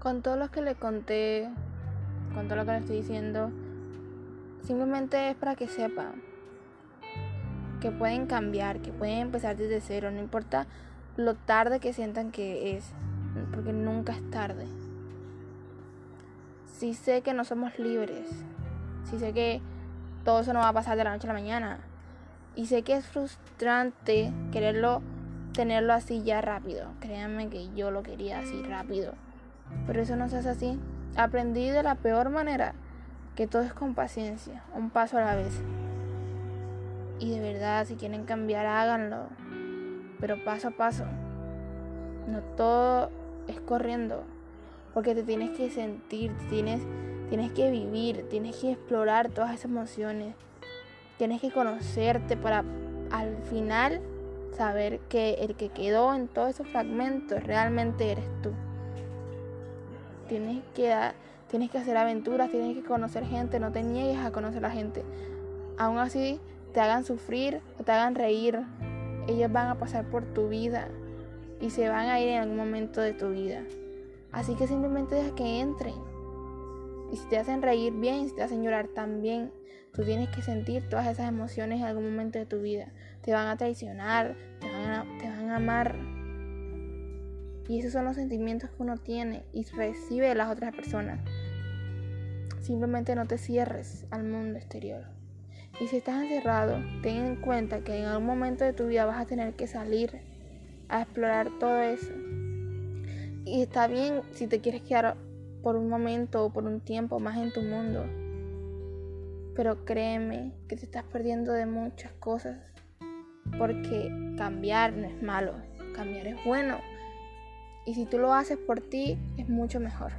con todo lo que le conté, con todo lo que le estoy diciendo, simplemente es para que sepan que pueden cambiar, que pueden empezar desde cero, no importa lo tarde que sientan que es, porque nunca es tarde. Si sé que no somos libres, si sé que todo eso no va a pasar de la noche a la mañana, y sé que es frustrante quererlo, tenerlo así ya rápido. Créanme que yo lo quería así rápido. Pero eso no se hace así. Aprendí de la peor manera que todo es con paciencia, un paso a la vez. Y de verdad, si quieren cambiar, háganlo. Pero paso a paso. No todo es corriendo. Porque te tienes que sentir, tienes, tienes que vivir, tienes que explorar todas esas emociones. Tienes que conocerte para al final saber que el que quedó en todos esos fragmentos realmente eres tú. Tienes que, tienes que hacer aventuras, tienes que conocer gente, no te niegues a conocer a la gente. Aún así te hagan sufrir o te hagan reír, ellos van a pasar por tu vida y se van a ir en algún momento de tu vida. Así que simplemente deja que entren. Y si te hacen reír bien, si te hacen llorar también, tú tienes que sentir todas esas emociones en algún momento de tu vida. Te van a traicionar, te van a, te van a amar. Y esos son los sentimientos que uno tiene y recibe de las otras personas. Simplemente no te cierres al mundo exterior. Y si estás encerrado, ten en cuenta que en algún momento de tu vida vas a tener que salir a explorar todo eso. Y está bien si te quieres quedar por un momento o por un tiempo más en tu mundo. Pero créeme que te estás perdiendo de muchas cosas. Porque cambiar no es malo, cambiar es bueno. Y si tú lo haces por ti, es mucho mejor.